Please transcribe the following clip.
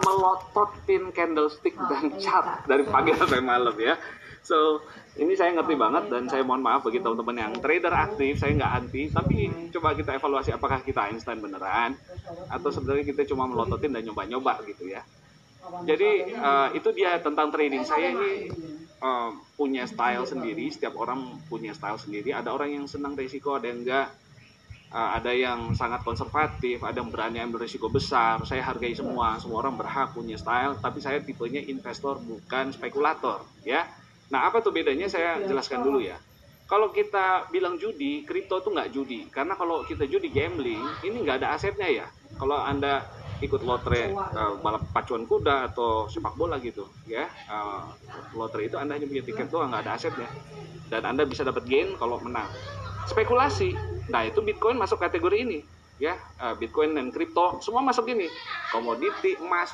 melotot pin candlestick dan chart dari pagi sampai malam ya. So ini saya ngerti banget dan saya mohon maaf bagi teman-teman yang trader aktif, saya nggak anti, tapi coba kita evaluasi apakah kita Einstein beneran atau sebenarnya kita cuma melototin dan nyoba-nyoba gitu ya. Jadi uh, itu dia tentang trading. Saya ini uh, punya style sendiri, setiap orang punya style sendiri. Ada orang yang senang risiko, ada yang enggak. Uh, ada yang sangat konservatif, ada yang berani ambil risiko besar. Saya hargai semua, semua orang berhak punya style, tapi saya tipenya investor bukan spekulator, ya. Nah, apa tuh bedanya? Saya jelaskan dulu ya. Kalau kita bilang judi, kripto tuh nggak judi, karena kalau kita judi gambling, ini nggak ada asetnya ya. Kalau anda ikut lotre uh, balap pacuan kuda atau sepak bola gitu ya uh, lotre itu anda hanya punya tiket doang nggak ada asetnya dan anda bisa dapat gain kalau menang spekulasi nah itu bitcoin masuk kategori ini ya. Uh, bitcoin dan kripto semua masuk ini komoditi emas